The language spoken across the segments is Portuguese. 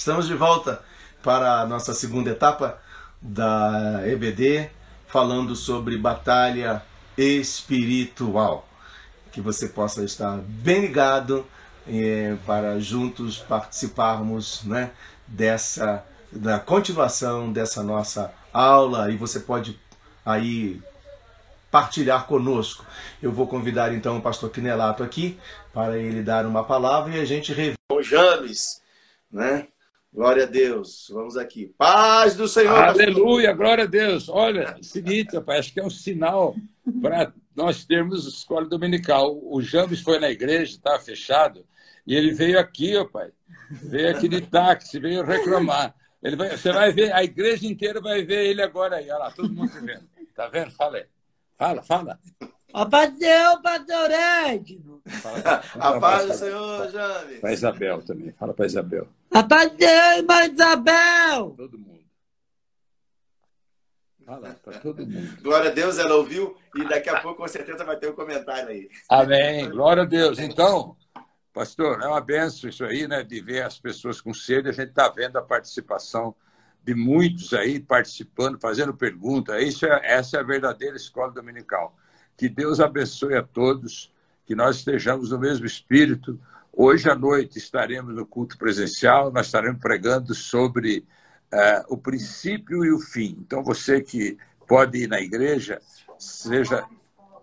Estamos de volta para a nossa segunda etapa da EBD, falando sobre batalha espiritual. Que você possa estar bem ligado eh, para juntos participarmos né, dessa da continuação dessa nossa aula e você pode aí partilhar conosco. Eu vou convidar então o pastor Quinelato aqui para ele dar uma palavra e a gente rever o James, né? Glória a Deus. Vamos aqui. Paz do Senhor. Aleluia, glória a Deus. Olha, é seguinte, rapaz, acho que é um sinal para nós termos escola dominical. O James foi na igreja, estava fechado, e ele veio aqui, ó pai. Veio aqui de táxi, veio reclamar. Ele vai, você vai ver, a igreja inteira vai ver ele agora aí. Olha lá, todo mundo vendo. Tá vendo? Fala aí. Fala, fala. A paz de Deus, pastor Edno. A paz do Senhor, James. Para Isabel também. Fala para Isabel. A paz de Deus, irmã Isabel. Todo mundo. Fala para todo mundo. Glória a Deus, ela ouviu e daqui a pouco com certeza vai ter um comentário aí. Amém. Glória a Deus. Então, pastor, é uma benção isso aí, né? De ver as pessoas com sede. A gente está vendo a participação de muitos aí participando, fazendo perguntas. Isso é, essa é a verdadeira escola dominical. Que Deus abençoe a todos, que nós estejamos no mesmo espírito. Hoje à noite estaremos no culto presencial, nós estaremos pregando sobre uh, o princípio e o fim. Então, você que pode ir na igreja, seja,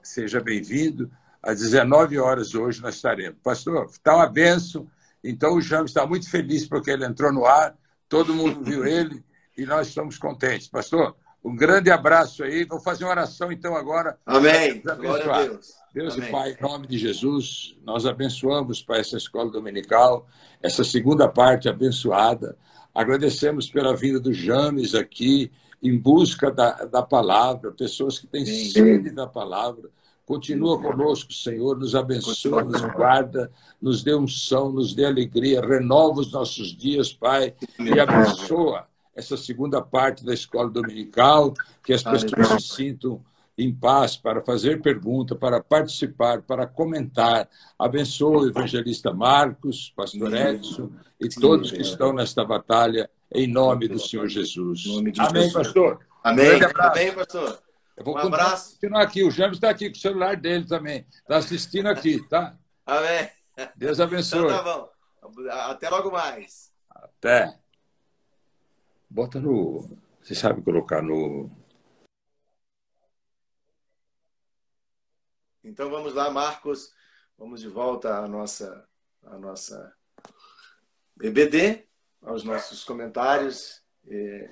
seja bem-vindo. Às 19 horas hoje nós estaremos. Pastor, está uma benção. Então, o James está muito feliz porque ele entrou no ar, todo mundo viu ele e nós estamos contentes. Pastor, um grande abraço aí. Vou fazer uma oração então agora. Amém. Glória a Deus. Deus Amém. e Pai, em nome de Jesus, nós abençoamos para essa escola dominical, essa segunda parte abençoada. Agradecemos pela vinda do James aqui, em busca da, da palavra, pessoas que têm Sim. sede da palavra. Continua conosco, Senhor, nos abençoa, nos guarda, nos dê unção, nos dê alegria, renova os nossos dias, Pai, e abençoa essa segunda parte da escola dominical, que as pessoas se sintam em paz para fazer pergunta, para participar, para comentar. Abençoa o evangelista Marcos, pastor Edson e todos que estão nesta batalha, em nome do Senhor Jesus. Amém, pastor. Amém. Amém, pastor. Eu vou um abraço. continuar aqui. O James está aqui com o celular dele também. Está assistindo aqui, tá? Amém. Deus abençoe. Então tá bom. Até logo mais. Até. Bota no. Você sabe colocar no. Então vamos lá, Marcos. Vamos de volta à nossa, à nossa BBD, aos nossos comentários. É,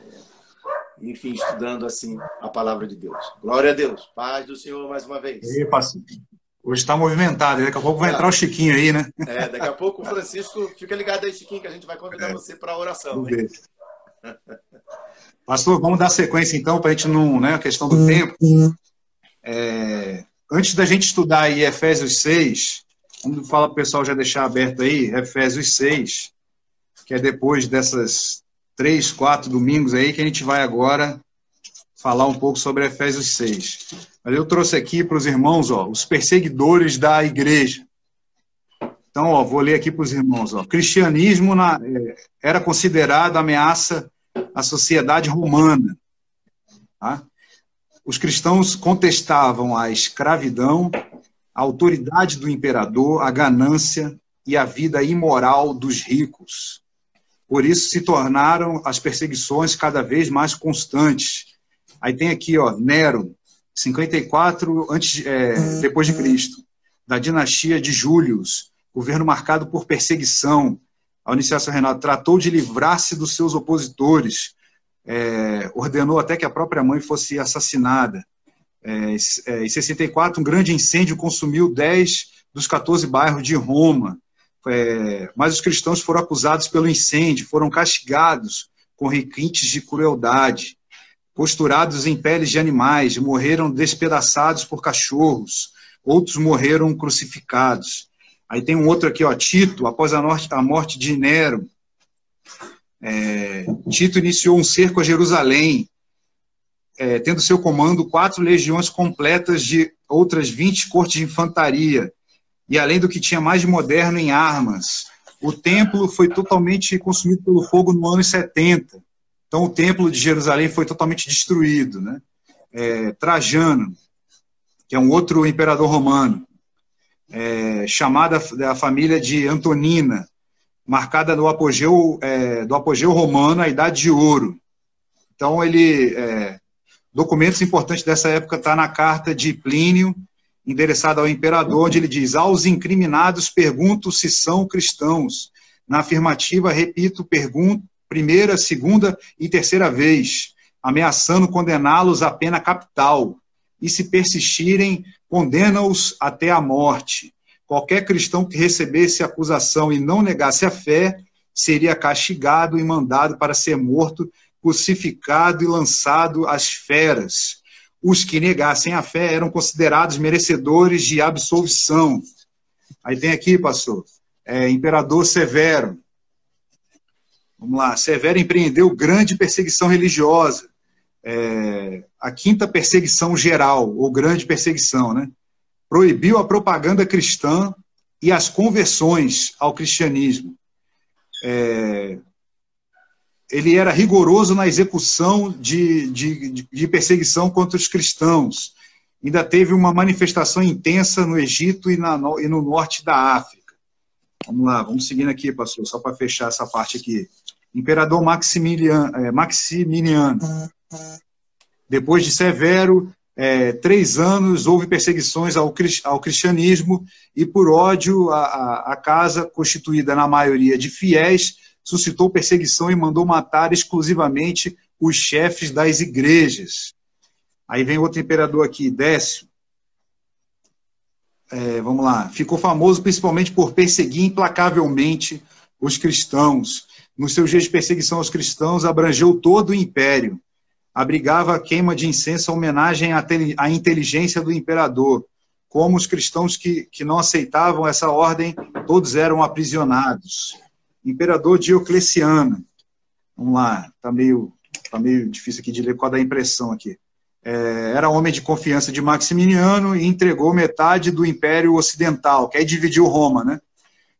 enfim, estudando assim a palavra de Deus. Glória a Deus. Paz do Senhor mais uma vez. E. Hoje está movimentado, daqui a pouco vai entrar o Chiquinho aí, né? É, daqui a pouco o Francisco, fica ligado aí, Chiquinho, que a gente vai convidar é. você para a oração. Vamos ver. Pastor, vamos dar sequência então, para a gente não. Né, a questão do tempo. É, antes da gente estudar aí Efésios 6, vamos falar para o pessoal já deixar aberto aí, Efésios 6, que é depois dessas três, quatro domingos aí, que a gente vai agora falar um pouco sobre Efésios 6. Mas eu trouxe aqui para os irmãos ó, os perseguidores da igreja. Então, ó, vou ler aqui para os irmãos. Ó. Cristianismo na, é, era considerado ameaça à sociedade romana. Tá? Os cristãos contestavam a escravidão, a autoridade do imperador, a ganância e a vida imoral dos ricos. Por isso se tornaram as perseguições cada vez mais constantes. Aí tem aqui, ó, Nero, 54 antes, é, depois de Cristo, da dinastia de Július, governo marcado por perseguição. A iniciação Renato tratou de livrar-se dos seus opositores, é, ordenou até que a própria mãe fosse assassinada. É, é, em 64, um grande incêndio consumiu 10 dos 14 bairros de Roma. É, mas os cristãos foram acusados pelo incêndio, foram castigados com requintes de crueldade, posturados em peles de animais, morreram despedaçados por cachorros, outros morreram crucificados. Aí tem um outro aqui, ó, Tito, após a, morte, a morte de Nero, é, Tito iniciou um cerco a Jerusalém, é, tendo seu comando quatro legiões completas de outras 20 cortes de infantaria, e além do que tinha mais de moderno em armas, o templo foi totalmente consumido pelo fogo no ano 70. Então, o templo de Jerusalém foi totalmente destruído. Né? É, Trajano, que é um outro imperador romano, é, chamada da família de Antonina, marcada no apogeu, é, do apogeu romano, a Idade de Ouro. Então, ele é, documentos importantes dessa época está na carta de Plínio, endereçada ao imperador, onde ele diz: Aos incriminados pergunto se são cristãos. Na afirmativa, repito, pergunto primeira, segunda e terceira vez, ameaçando condená-los à pena capital. E se persistirem, condena-os até a morte. Qualquer cristão que recebesse acusação e não negasse a fé seria castigado e mandado para ser morto, crucificado e lançado às feras. Os que negassem a fé eram considerados merecedores de absolvição. Aí tem aqui, pastor, é, Imperador Severo. Vamos lá, Severo empreendeu grande perseguição religiosa. É, a quinta perseguição geral, ou grande perseguição, né? proibiu a propaganda cristã e as conversões ao cristianismo. É, ele era rigoroso na execução de, de, de, perseguição contra os cristãos. Ainda teve uma manifestação intensa no Egito e, na, no, e no norte da África. Vamos lá, vamos seguindo aqui, pastor, só para fechar essa parte aqui. Imperador Maximiliano, é, Maximiliano. Depois de Severo, é, três anos houve perseguições ao, ao cristianismo e, por ódio, a, a, a, casa, constituída na maioria de fiéis, suscitou perseguição e mandou matar exclusivamente os chefes das igrejas. Aí vem outro imperador aqui, Décio. É, vamos lá. Ficou famoso principalmente por perseguir implacavelmente os cristãos. Nos seus dias de perseguição aos cristãos, abrangeu todo o império abrigava a queima de incenso, a homenagem à inteligência do imperador. Como os cristãos que, que não aceitavam essa ordem, todos eram aprisionados. Imperador Diocleciano. Vamos lá, está meio, tá meio difícil aqui de ler qual da impressão aqui. É, era homem de confiança de Maximiliano e entregou metade do Império Ocidental, que aí dividiu Roma, né?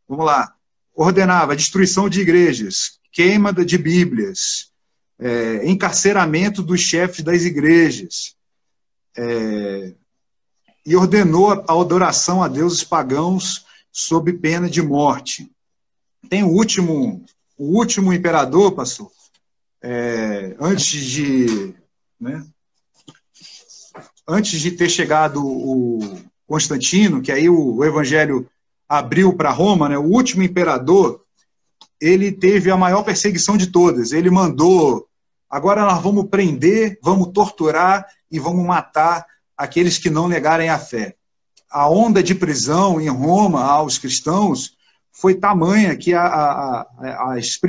Vamos lá. Ordenava destruição de igrejas, queima de Bíblias, é, encarceramento dos chefes das igrejas, é, e ordenou a adoração a deuses pagãos sob pena de morte. Tem o último, o último imperador, pastor, é, antes de, né, antes de ter chegado o Constantino, que aí o, o evangelho abriu para Roma, né, o último imperador ele teve a maior perseguição de todas. Ele mandou, agora nós vamos prender, vamos torturar e vamos matar aqueles que não negarem a fé. A onda de prisão em Roma aos cristãos foi tamanha que a, a, a, as,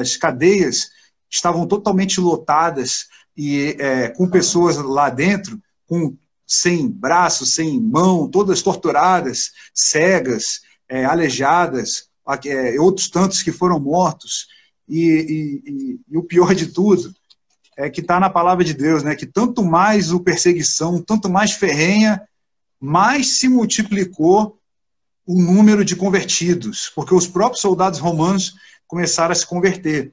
as, cadeias estavam totalmente lotadas e é, com pessoas lá dentro com sem braço, sem mão, todas torturadas, cegas, é, aleijadas, é, outros tantos que foram mortos. E, e, e, o pior de tudo é que está na palavra de Deus, né? Que tanto mais o perseguição, tanto mais ferrenha, mais se multiplicou o número de convertidos, porque os próprios soldados romanos começaram a se converter.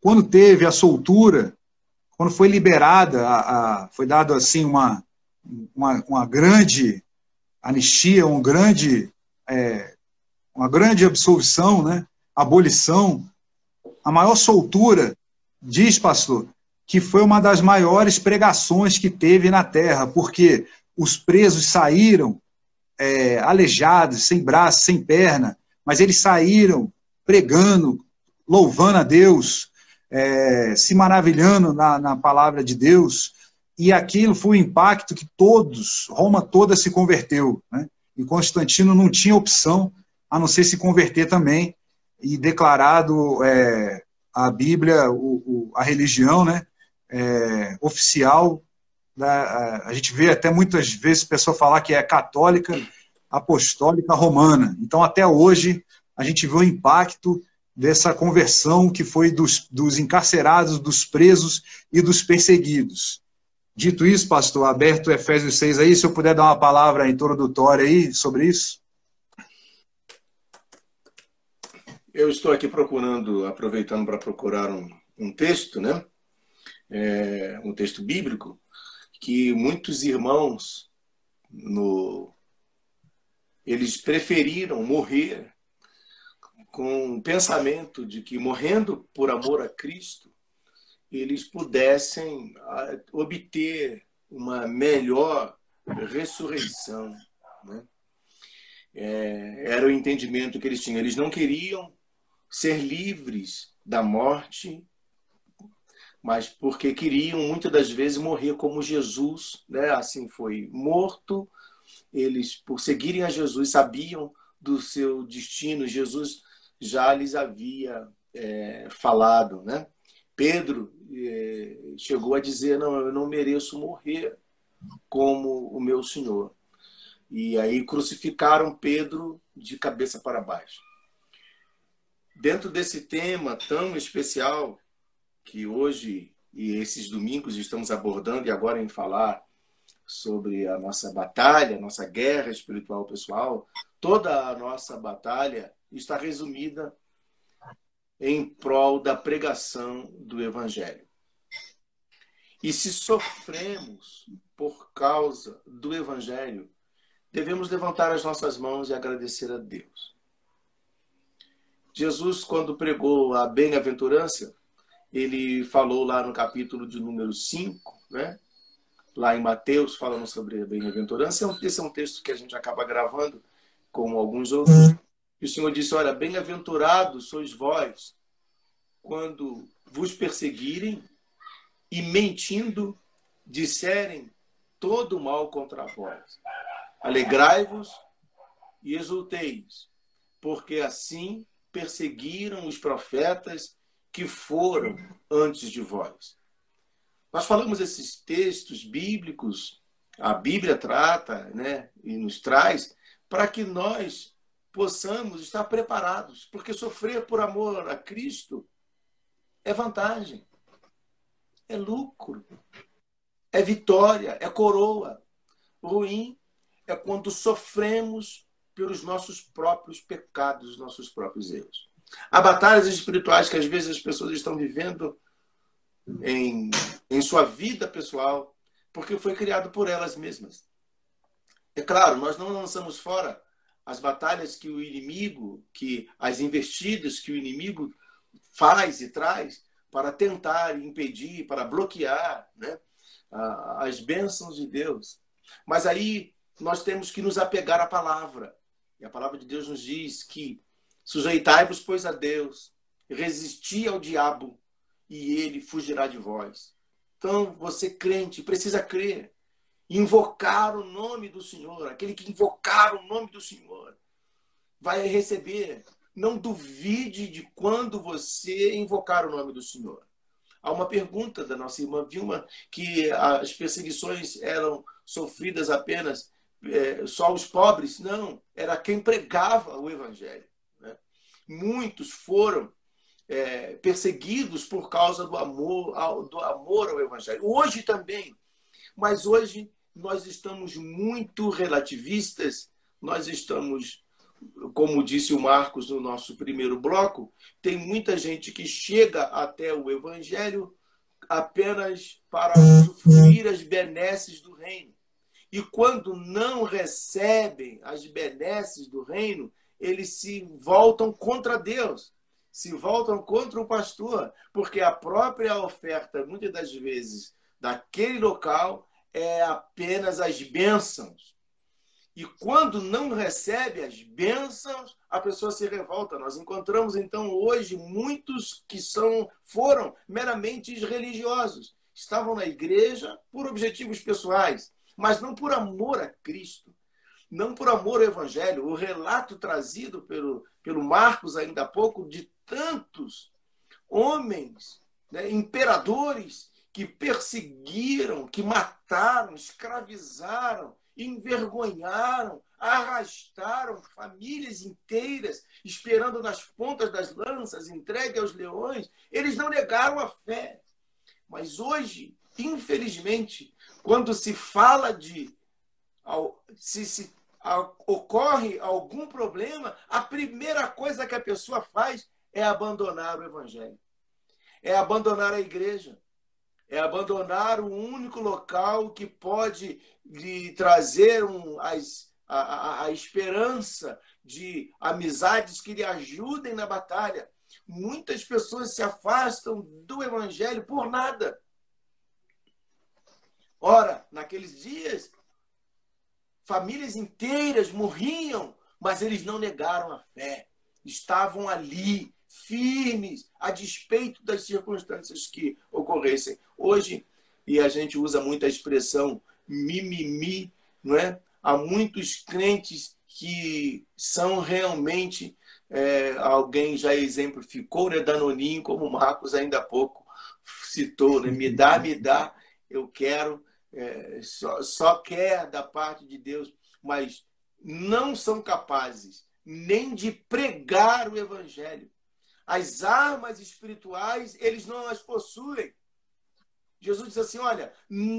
Quando teve a soltura, quando foi liberada, a, a, foi dado assim uma, uma, uma, grande anistia, um grande é, uma grande absolvição, né? abolição, a maior soltura, diz pastor, que foi uma das maiores pregações que teve na terra, porque os presos saíram é, aleijados, sem braço, sem perna, mas eles saíram pregando, louvando a Deus, é, se maravilhando na, na palavra de Deus, e aquilo foi o impacto que todos, Roma toda se converteu, né? e Constantino não tinha opção a não ser se converter também e declarado é, a Bíblia, o, o, a religião né, é, oficial. Da, a gente vê até muitas vezes pessoa falar que é católica, apostólica romana. Então, até hoje, a gente vê o impacto dessa conversão que foi dos, dos encarcerados, dos presos e dos perseguidos. Dito isso, pastor, aberto Efésios 6 aí, se eu puder dar uma palavra introdutória aí sobre isso. Eu estou aqui procurando, aproveitando para procurar um, um texto, né? É, um texto bíblico que muitos irmãos no eles preferiram morrer com o pensamento de que morrendo por amor a Cristo eles pudessem obter uma melhor ressurreição. Né? É, era o entendimento que eles tinham. Eles não queriam ser livres da morte, mas porque queriam muitas das vezes morrer como Jesus, né? Assim foi morto. Eles, por seguirem a Jesus, sabiam do seu destino. Jesus já lhes havia é, falado, né? Pedro é, chegou a dizer: Não, eu não mereço morrer como o meu Senhor. E aí crucificaram Pedro de cabeça para baixo. Dentro desse tema tão especial que hoje e esses domingos estamos abordando e agora em falar sobre a nossa batalha, nossa guerra espiritual pessoal, toda a nossa batalha está resumida em prol da pregação do evangelho. E se sofremos por causa do evangelho, devemos levantar as nossas mãos e agradecer a Deus. Jesus, quando pregou a bem-aventurança, ele falou lá no capítulo de número 5, né? lá em Mateus, falando sobre a bem-aventurança. É esse é um texto que a gente acaba gravando, como alguns outros. E o Senhor disse: Olha, bem-aventurados sois vós, quando vos perseguirem e mentindo disserem todo mal contra vós. Alegrai-vos e exulteis, porque assim perseguiram os profetas que foram antes de vós. Nós falamos esses textos bíblicos, a Bíblia trata né, e nos traz para que nós possamos estar preparados, porque sofrer por amor a Cristo é vantagem, é lucro, é vitória, é coroa. Ruim é quando sofremos pelos nossos próprios pecados, nossos próprios erros. Há batalhas espirituais que às vezes as pessoas estão vivendo em, em sua vida pessoal, porque foi criado por elas mesmas. É claro, nós não lançamos fora as batalhas que o inimigo, que as investidas que o inimigo faz e traz para tentar impedir, para bloquear né, as bênçãos de Deus. Mas aí nós temos que nos apegar à palavra. E a palavra de Deus nos diz que sujeitai-vos, pois, a Deus, resisti ao diabo e ele fugirá de vós. Então, você crente precisa crer, invocar o nome do Senhor. Aquele que invocar o nome do Senhor vai receber. Não duvide de quando você invocar o nome do Senhor. Há uma pergunta da nossa irmã Vilma que as perseguições eram sofridas apenas é, só os pobres, não, era quem pregava o evangelho. Né? Muitos foram é, perseguidos por causa do amor, ao, do amor ao evangelho. Hoje também, mas hoje nós estamos muito relativistas, nós estamos, como disse o Marcos no nosso primeiro bloco, tem muita gente que chega até o evangelho apenas para usufruir as benesses do reino e quando não recebem as benesses do reino, eles se voltam contra Deus, se voltam contra o pastor, porque a própria oferta, muitas das vezes, daquele local é apenas as bênçãos. E quando não recebe as bênçãos, a pessoa se revolta. Nós encontramos então hoje muitos que são foram meramente religiosos, estavam na igreja por objetivos pessoais, mas não por amor a Cristo, não por amor ao Evangelho. O relato trazido pelo, pelo Marcos ainda há pouco de tantos homens, né, imperadores, que perseguiram, que mataram, escravizaram, envergonharam, arrastaram famílias inteiras, esperando nas pontas das lanças, entregue aos leões. Eles não negaram a fé. Mas hoje, infelizmente, quando se fala de. Se, se ocorre algum problema, a primeira coisa que a pessoa faz é abandonar o evangelho. É abandonar a igreja. É abandonar o único local que pode lhe trazer um, as, a, a, a esperança de amizades que lhe ajudem na batalha. Muitas pessoas se afastam do evangelho por nada. Ora, naqueles dias, famílias inteiras morriam, mas eles não negaram a fé. Estavam ali, firmes, a despeito das circunstâncias que ocorressem. Hoje, e a gente usa muito a expressão mimimi, não é? Há muitos crentes que são realmente, é, alguém já exemplificou, né? Danoninho, como o Marcos ainda há pouco citou, né? Me dá, me dá, eu quero, é, só, só quer da parte de Deus, mas não são capazes nem de pregar o evangelho. As armas espirituais, eles não as possuem. Jesus diz assim: olha,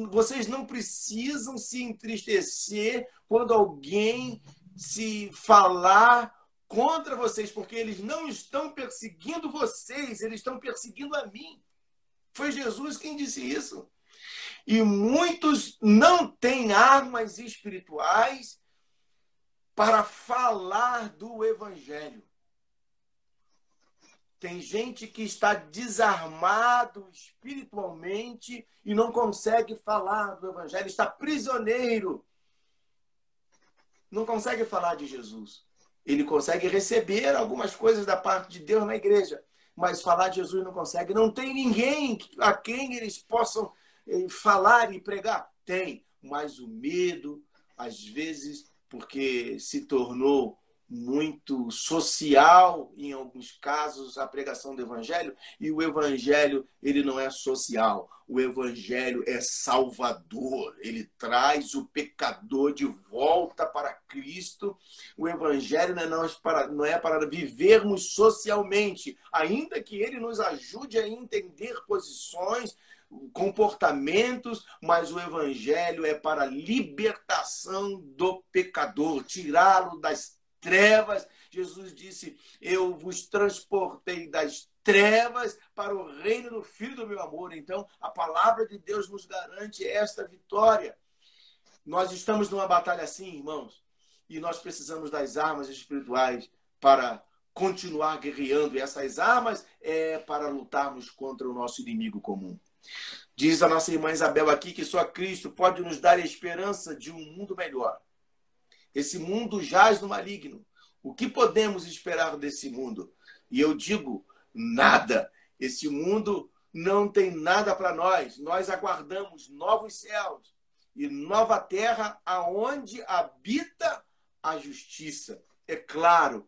vocês não precisam se entristecer quando alguém se falar contra vocês, porque eles não estão perseguindo vocês, eles estão perseguindo a mim. Foi Jesus quem disse isso. E muitos não têm armas espirituais para falar do evangelho. Tem gente que está desarmado espiritualmente e não consegue falar do Evangelho, está prisioneiro. Não consegue falar de Jesus. Ele consegue receber algumas coisas da parte de Deus na igreja, mas falar de Jesus não consegue. Não tem ninguém a quem eles possam falar e pregar. Tem, mas o medo, às vezes, porque se tornou muito social em alguns casos a pregação do evangelho e o evangelho ele não é social. O evangelho é salvador. Ele traz o pecador de volta para Cristo. O evangelho não é para não é para vivermos socialmente ainda que ele nos ajude a entender posições comportamentos, mas o evangelho é para libertação do pecador, tirá-lo das trevas. Jesus disse: Eu vos transportei das trevas para o reino do Filho do meu amor. Então, a palavra de Deus nos garante esta vitória. Nós estamos numa batalha assim, irmãos, e nós precisamos das armas espirituais para continuar guerreando. E essas armas é para lutarmos contra o nosso inimigo comum. Diz a nossa irmã Isabel aqui que só Cristo pode nos dar a esperança de um mundo melhor. Esse mundo jaz no maligno. O que podemos esperar desse mundo? E eu digo, nada. Esse mundo não tem nada para nós. Nós aguardamos novos céus e nova terra aonde habita a justiça. É claro,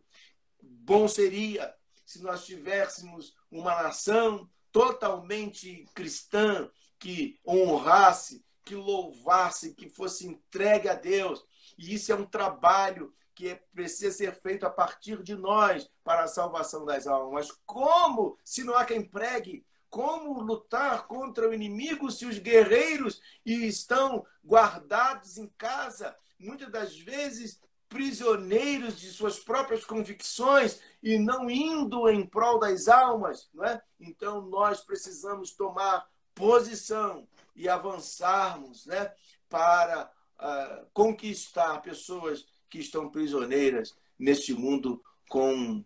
bom seria se nós tivéssemos uma nação totalmente cristã que honrasse, que louvasse, que fosse entregue a Deus. E isso é um trabalho que é, precisa ser feito a partir de nós para a salvação das almas. Mas como, se não há quem pregue, como lutar contra o inimigo se os guerreiros estão guardados em casa, muitas das vezes prisioneiros de suas próprias convicções e não indo em prol das almas, não é? Então nós precisamos tomar posição e avançarmos, né, para uh, conquistar pessoas que estão prisioneiras neste mundo com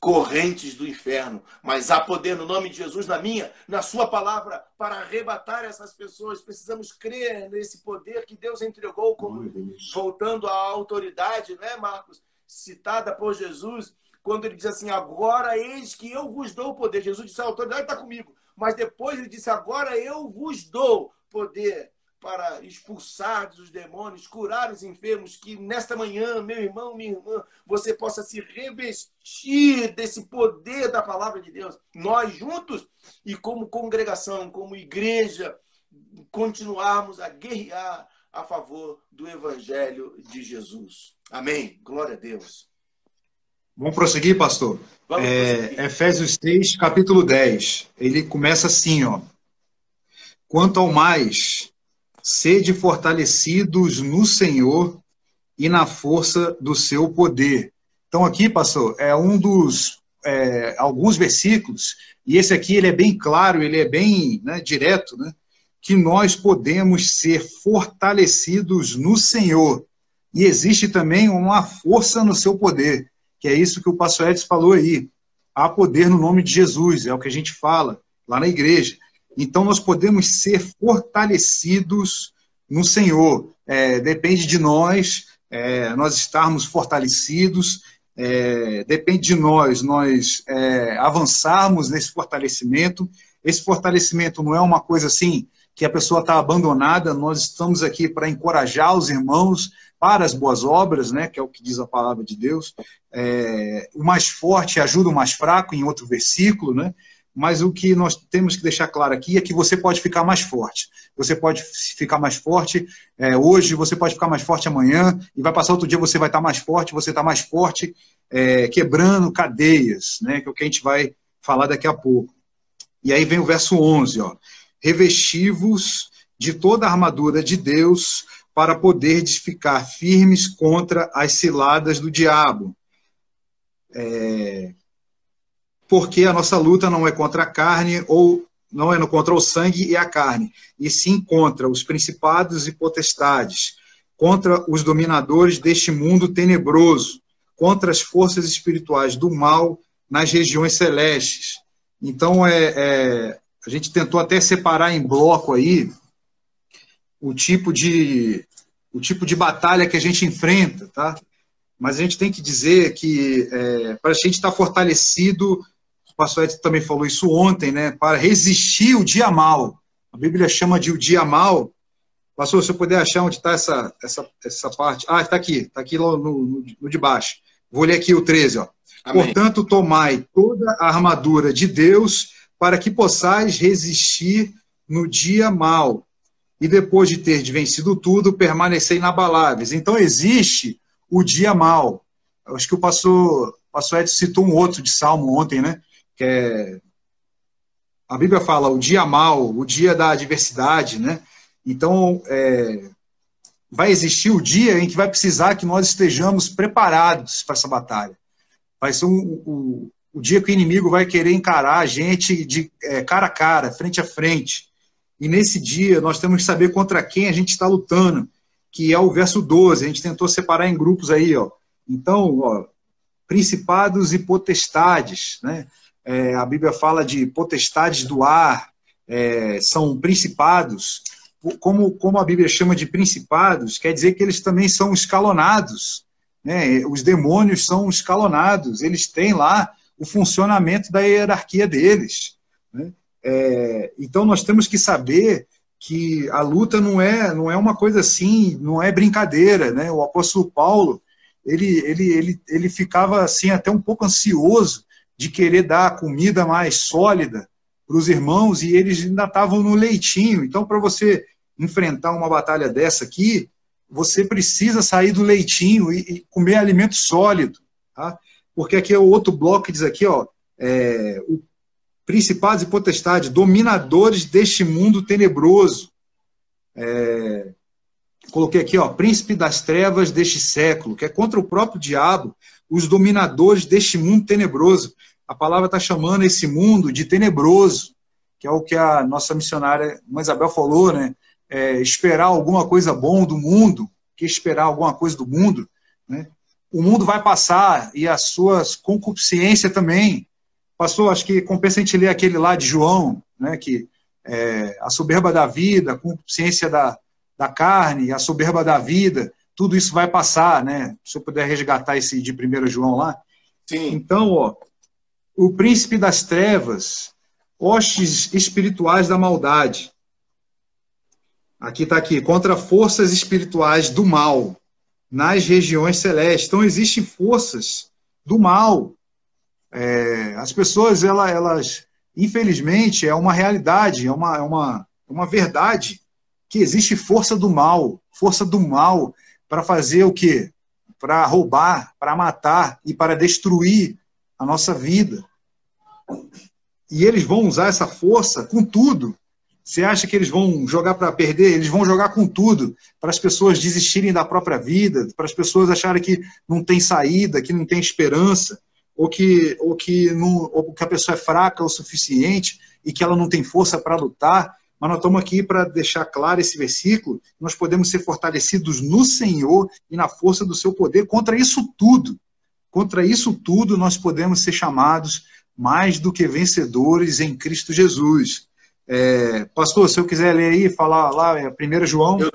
correntes do inferno. Mas há poder no nome de Jesus, na minha, na sua palavra, para arrebatar essas pessoas. Precisamos crer nesse poder que Deus entregou, como voltando à autoridade, né, Marcos? Citada por Jesus, quando ele diz assim: Agora eis que eu vos dou o poder. Jesus disse: A autoridade está comigo. Mas depois ele disse: Agora eu vos dou poder para expulsar os demônios, curar os enfermos, que nesta manhã, meu irmão, minha irmã, você possa se revestir desse poder da palavra de Deus. Nós juntos e como congregação, como igreja, continuarmos a guerrear a favor do evangelho de Jesus. Amém. Glória a Deus. Vamos prosseguir, pastor? Vamos é, Efésios 6, capítulo 10. Ele começa assim, ó. Quanto ao mais, sede fortalecidos no Senhor e na força do seu poder. Então aqui, pastor, é um dos é, alguns versículos e esse aqui ele é bem claro, ele é bem né, direto, né? Que nós podemos ser fortalecidos no Senhor e existe também uma força no seu poder, que é isso que o pastor Edson falou aí. Há poder no nome de Jesus, é o que a gente fala lá na igreja. Então nós podemos ser fortalecidos no Senhor. É, depende de nós, é, nós estarmos fortalecidos, é, depende de nós, nós é, avançarmos nesse fortalecimento. Esse fortalecimento não é uma coisa assim que a pessoa está abandonada, nós estamos aqui para encorajar os irmãos para as boas obras, né, que é o que diz a palavra de Deus. É, o mais forte ajuda o mais fraco, em outro versículo, né? Mas o que nós temos que deixar claro aqui é que você pode ficar mais forte. Você pode ficar mais forte é, hoje, você pode ficar mais forte amanhã, e vai passar outro dia, você vai estar mais forte, você está mais forte, é, quebrando cadeias, né, que é o que a gente vai falar daqui a pouco. E aí vem o verso 11, ó. Revestivos de toda a armadura de Deus para poder ficar firmes contra as ciladas do diabo. É, porque a nossa luta não é contra a carne ou não é contra o sangue e a carne, e sim contra os principados e potestades, contra os dominadores deste mundo tenebroso, contra as forças espirituais do mal nas regiões celestes. Então, é, é, a gente tentou até separar em bloco aí o tipo de o tipo de batalha que a gente enfrenta, tá? Mas a gente tem que dizer que é, para a gente estar tá fortalecido o pastor Edson também falou isso ontem, né? Para resistir o dia mal. A Bíblia chama de o dia mal. Pastor, se eu puder achar onde está essa, essa, essa parte. Ah, está aqui, está aqui no, no, no, de baixo. Vou ler aqui o 13, ó. Portanto, tomai toda a armadura de Deus para que possais resistir no dia mal. E depois de ter vencido tudo, permanecer inabaláveis. Então, existe o dia mal. Acho que o pastor, o pastor Edson citou um outro de Salmo ontem, né? Que é, a Bíblia fala o dia mal, o dia da adversidade, né? Então, é, vai existir o dia em que vai precisar que nós estejamos preparados para essa batalha. Vai ser um, o, dia que o inimigo vai querer encarar a gente de é, cara a cara, frente a frente. E nesse dia nós temos que saber contra quem a gente está lutando, que é o verso 12. A gente tentou separar em grupos aí, ó. Então, ó, principados e potestades, né? É, a Bíblia fala de potestades do ar, é, são principados. Como, como a Bíblia chama de principados, quer dizer que eles também são escalonados. Né? Os demônios são escalonados, eles têm lá o funcionamento da hierarquia deles. Né? É, então nós temos que saber que a luta não é, não é uma coisa assim, não é brincadeira. Né? O apóstolo Paulo ele, ele, ele, ele ficava assim até um pouco ansioso de querer dar comida mais sólida para os irmãos e eles ainda estavam no leitinho. Então, para você enfrentar uma batalha dessa aqui, você precisa sair do leitinho e, e comer alimento sólido, tá? Porque aqui é o outro bloco que diz aqui, ó, é, o principados e potestades, dominadores deste mundo tenebroso. É, coloquei aqui, ó, príncipe das trevas deste século, que é contra o próprio diabo, os dominadores deste mundo tenebroso. A palavra está chamando esse mundo de tenebroso, que é o que a nossa missionária Isabel falou, né? É, esperar alguma coisa bom do mundo, que esperar alguma coisa do mundo, né? O mundo vai passar e as suas concupiscências também. Pastor, acho que compensa a gente ler aquele lá de João, né? Que é, a soberba da vida, a concupiscência da, da carne, a soberba da vida, tudo isso vai passar, né? Se eu puder resgatar esse de 1 João lá. Sim. Então, ó, o príncipe das trevas, hostes espirituais da maldade. Aqui está aqui, contra forças espirituais do mal nas regiões celestes. Então, existem forças do mal. É, as pessoas, elas, elas, infelizmente, é uma realidade, é uma, é uma, é uma verdade que existe força do mal, força do mal para fazer o quê? Para roubar, para matar e para destruir a nossa vida. E eles vão usar essa força com tudo. Você acha que eles vão jogar para perder? Eles vão jogar com tudo para as pessoas desistirem da própria vida, para as pessoas acharem que não tem saída, que não tem esperança, ou que, ou que, não, ou que a pessoa é fraca o suficiente e que ela não tem força para lutar. Mas nós estamos aqui para deixar claro esse versículo. Nós podemos ser fortalecidos no Senhor e na força do seu poder. Contra isso tudo, contra isso tudo, nós podemos ser chamados mais do que vencedores em Cristo Jesus. É, pastor, se eu quiser ler aí, falar lá, é 1 João. Eu,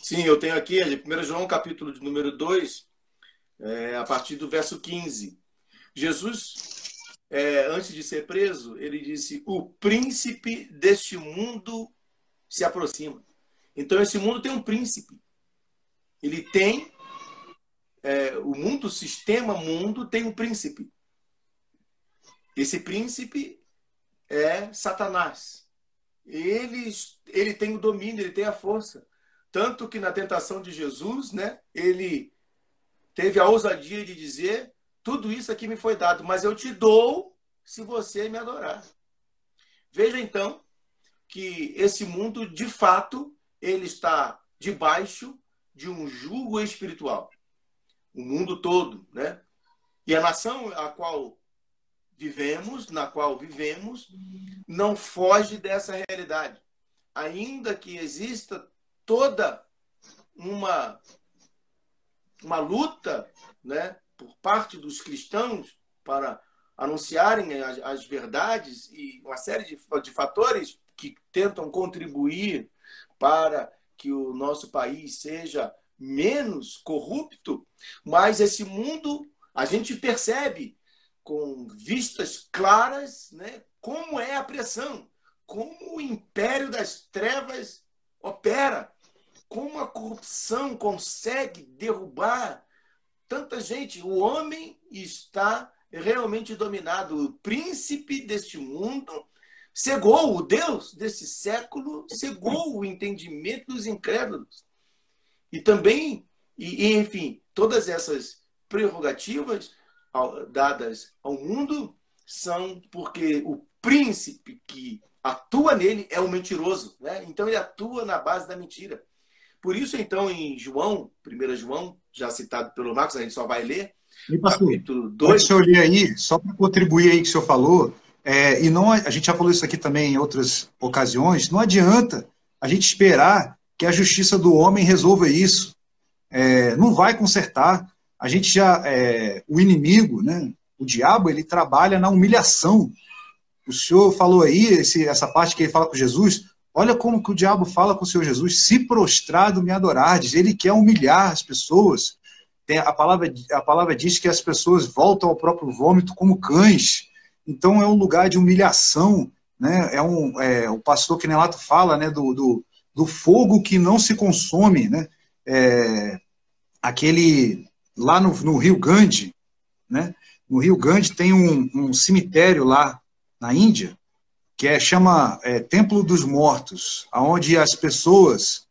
sim, eu tenho aqui, 1 João, capítulo de número 2, é, a partir do verso 15. Jesus, é, antes de ser preso, ele disse: O príncipe deste mundo se aproxima. Então, esse mundo tem um príncipe. Ele tem. É, o mundo, o sistema mundo, tem um príncipe. Esse príncipe é Satanás. Ele, ele tem o domínio, ele tem a força. Tanto que na tentação de Jesus, né, ele teve a ousadia de dizer: Tudo isso aqui me foi dado, mas eu te dou se você me adorar. Veja então que esse mundo, de fato, ele está debaixo de um jugo espiritual. O mundo todo, né? E a nação a qual vivemos, na qual vivemos, não foge dessa realidade. Ainda que exista toda uma uma luta, né, por parte dos cristãos para anunciarem as, as verdades e uma série de, de fatores que tentam contribuir para que o nosso país seja menos corrupto, mas esse mundo a gente percebe com vistas claras, né, como é a pressão, como o império das trevas opera, como a corrupção consegue derrubar tanta gente. O homem está realmente dominado. O príncipe deste mundo cegou o Deus desse século, cegou o entendimento dos incrédulos. E também, e, enfim, todas essas prerrogativas dadas ao mundo são porque o príncipe que atua nele é o mentiroso, né? Então ele atua na base da mentira. Por isso, então, em João, 1 João, já citado pelo Marcos, a gente só vai ler. E, pastor, capítulo 2. eu ler aí, só para contribuir aí que o senhor falou, é, e não, a gente já falou isso aqui também em outras ocasiões, não adianta a gente esperar que a justiça do homem resolva isso. É, não vai consertar a gente já, é, o inimigo, né, o diabo, ele trabalha na humilhação. O senhor falou aí, esse, essa parte que ele fala com Jesus, olha como que o diabo fala com o Senhor Jesus, se prostrado me adorardes, ele quer humilhar as pessoas. Tem, a, palavra, a palavra diz que as pessoas voltam ao próprio vômito como cães. Então é um lugar de humilhação, né? É um, é, o pastor Quinelato fala, né, do, do, do fogo que não se consome, né? É, aquele lá no, no, Rio Gandhi, né? No Rio Gandhi tem um, um cemitério lá na Índia que é chama é, Templo dos Mortos, aonde as pessoas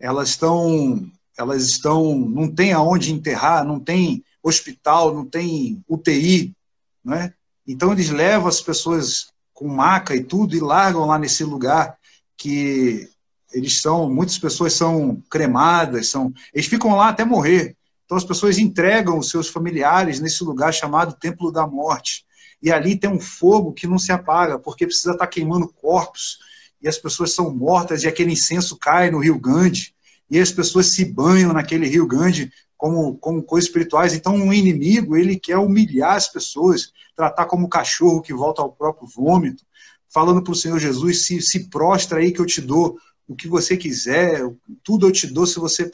elas estão elas estão não tem aonde enterrar, não tem hospital, não tem UTI, né? Então eles levam as pessoas com maca e tudo e largam lá nesse lugar que eles são muitas pessoas são cremadas, são eles ficam lá até morrer. Então as pessoas entregam os seus familiares nesse lugar chamado Templo da Morte. E ali tem um fogo que não se apaga, porque precisa estar queimando corpos. E as pessoas são mortas e aquele incenso cai no Rio Grande. E as pessoas se banham naquele Rio Grande como, como coisas espirituais. Então, um inimigo, ele quer humilhar as pessoas, tratar como cachorro que volta ao próprio vômito, falando para o Senhor Jesus: se, se prostra aí que eu te dou o que você quiser, tudo eu te dou se você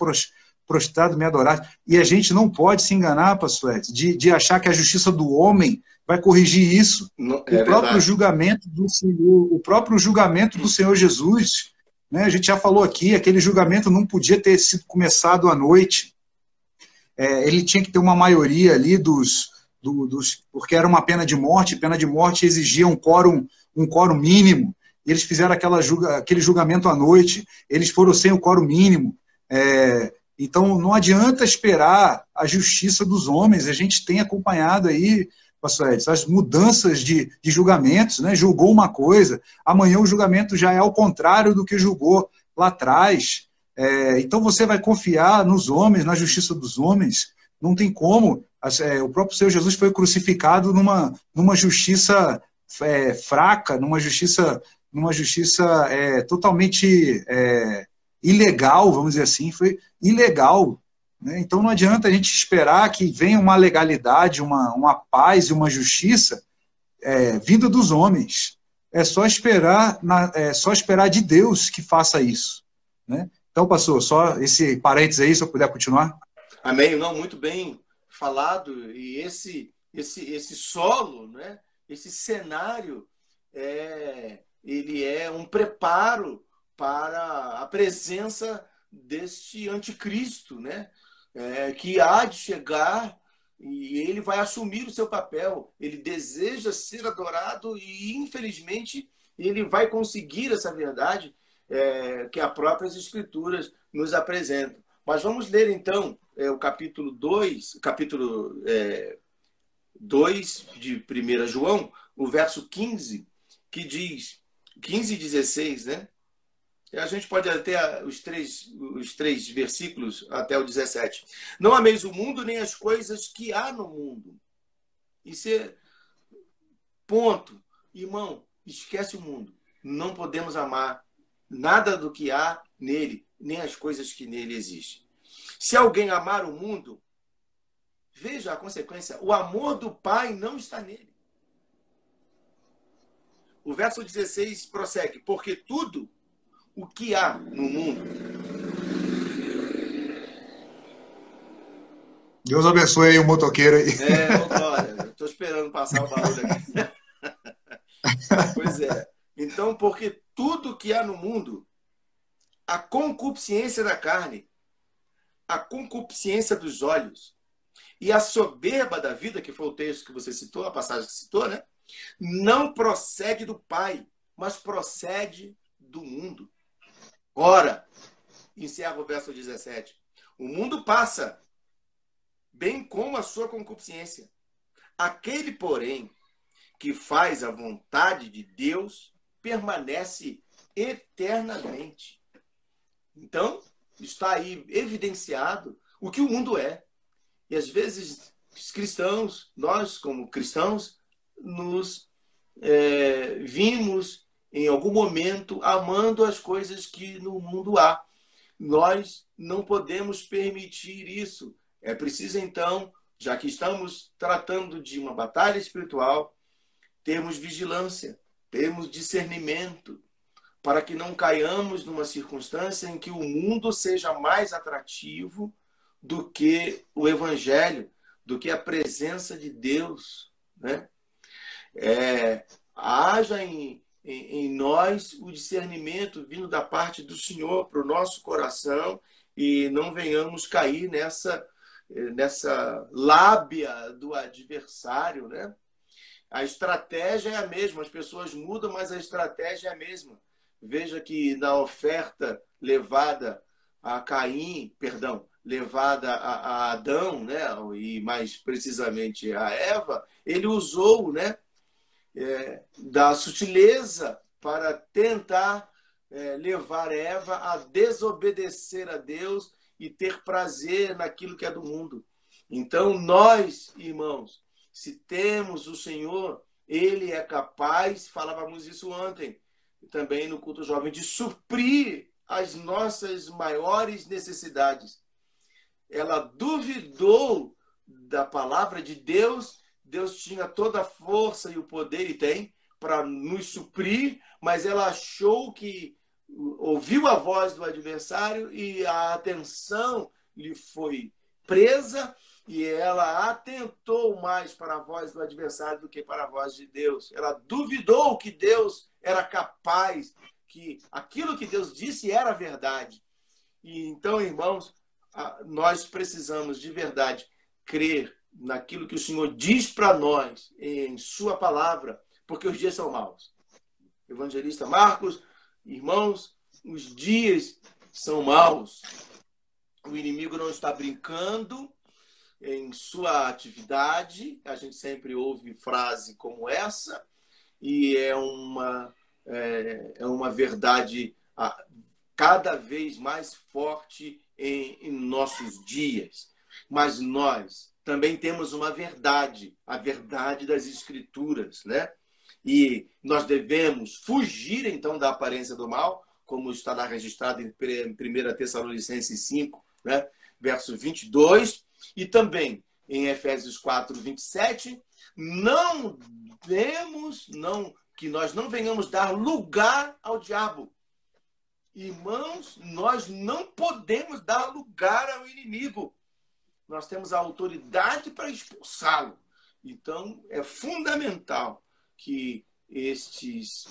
prostrado me adorar. E a gente não pode se enganar, pastor Ed, de, de achar que a justiça do homem vai corrigir isso. Não, é o próprio verdade. julgamento do Senhor, o próprio julgamento do Senhor Jesus, né? A gente já falou aqui, aquele julgamento não podia ter sido começado à noite. É, ele tinha que ter uma maioria ali dos, do, dos, porque era uma pena de morte, pena de morte exigia um quórum, um quórum mínimo. Eles fizeram aquela julga, aquele julgamento à noite. Eles foram sem o quórum mínimo. É, então, não adianta esperar a justiça dos homens. A gente tem acompanhado aí pastor Edson, as mudanças de, de julgamentos, né? Julgou uma coisa, amanhã o julgamento já é ao contrário do que julgou lá atrás. É, então você vai confiar nos homens, na justiça dos homens. Não tem como. É, o próprio Senhor Jesus foi crucificado numa, numa justiça é, fraca, numa justiça, numa justiça é, totalmente é, ilegal, vamos dizer assim, foi ilegal. Né? Então não adianta a gente esperar que venha uma legalidade, uma, uma paz e uma justiça é, vinda dos homens. É só esperar, na, é só esperar de Deus que faça isso. Né? Então, pastor, só esse parênteses aí, se eu puder continuar. Amém. Não, muito bem falado. E esse, esse, esse solo, né? esse cenário, é, ele é um preparo para a presença deste anticristo, né? É, que há de chegar e ele vai assumir o seu papel. Ele deseja ser adorado e, infelizmente, ele vai conseguir essa verdade é, que as próprias Escrituras nos apresentam. Mas vamos ler então é, o capítulo 2, capítulo é, 2 de 1 João, o verso 15, que diz, 15 e 16, né? A gente pode até os três, os três versículos até o 17. Não ameis o mundo nem as coisas que há no mundo. Isso é ponto. Irmão, esquece o mundo. Não podemos amar nada do que há nele, nem as coisas que nele existem. Se alguém amar o mundo, veja a consequência: o amor do Pai não está nele. O verso 16 prossegue: porque tudo o que há no mundo. Deus abençoe aí o motoqueiro aí. É. Estou esperando passar o barulho aqui. pois é. Então, porque tudo que há no mundo, a concupiscência da carne, a concupiscência dos olhos e a soberba da vida, que foi o texto que você citou, a passagem que citou, né? Não procede do Pai, mas procede do mundo. Ora, encerra o verso 17: o mundo passa, bem como a sua concupiscência. Aquele, porém, que faz a vontade de Deus permanece eternamente. Então, está aí evidenciado o que o mundo é. E às vezes, os cristãos, nós como cristãos, nos é, vimos em algum momento, amando as coisas que no mundo há. Nós não podemos permitir isso. É preciso, então, já que estamos tratando de uma batalha espiritual, termos vigilância, termos discernimento, para que não caiamos numa circunstância em que o mundo seja mais atrativo do que o Evangelho, do que a presença de Deus. Né? É, haja em, em, em nós o discernimento vindo da parte do Senhor para o nosso coração e não venhamos cair nessa, nessa lábia do adversário, né? A estratégia é a mesma, as pessoas mudam, mas a estratégia é a mesma. Veja que na oferta levada a Caim, perdão, levada a, a Adão, né, e mais precisamente a Eva, ele usou, né, é, da sutileza para tentar é, levar Eva a desobedecer a Deus e ter prazer naquilo que é do mundo. Então, nós, irmãos, se temos o Senhor, Ele é capaz, falávamos isso ontem, também no culto jovem, de suprir as nossas maiores necessidades. Ela duvidou da palavra de Deus Deus tinha toda a força e o poder, e tem, para nos suprir, mas ela achou que ouviu a voz do adversário e a atenção lhe foi presa e ela atentou mais para a voz do adversário do que para a voz de Deus. Ela duvidou que Deus era capaz, que aquilo que Deus disse era verdade. E então, irmãos, nós precisamos de verdade crer naquilo que o Senhor diz para nós em Sua palavra, porque os dias são maus. Evangelista Marcos, irmãos, os dias são maus. O inimigo não está brincando, em sua atividade. A gente sempre ouve frase como essa, e é uma, é, é uma verdade cada vez mais forte em, em nossos dias. Mas nós também temos uma verdade, a verdade das Escrituras, né? E nós devemos fugir então da aparência do mal, como está lá registrado em 1 Tessalonicenses 5, né? verso 22, e também em Efésios 4, 27, não demos, não, que nós não venhamos dar lugar ao diabo. Irmãos, nós não podemos dar lugar ao inimigo. Nós temos a autoridade para expulsá-lo. Então, é fundamental que estes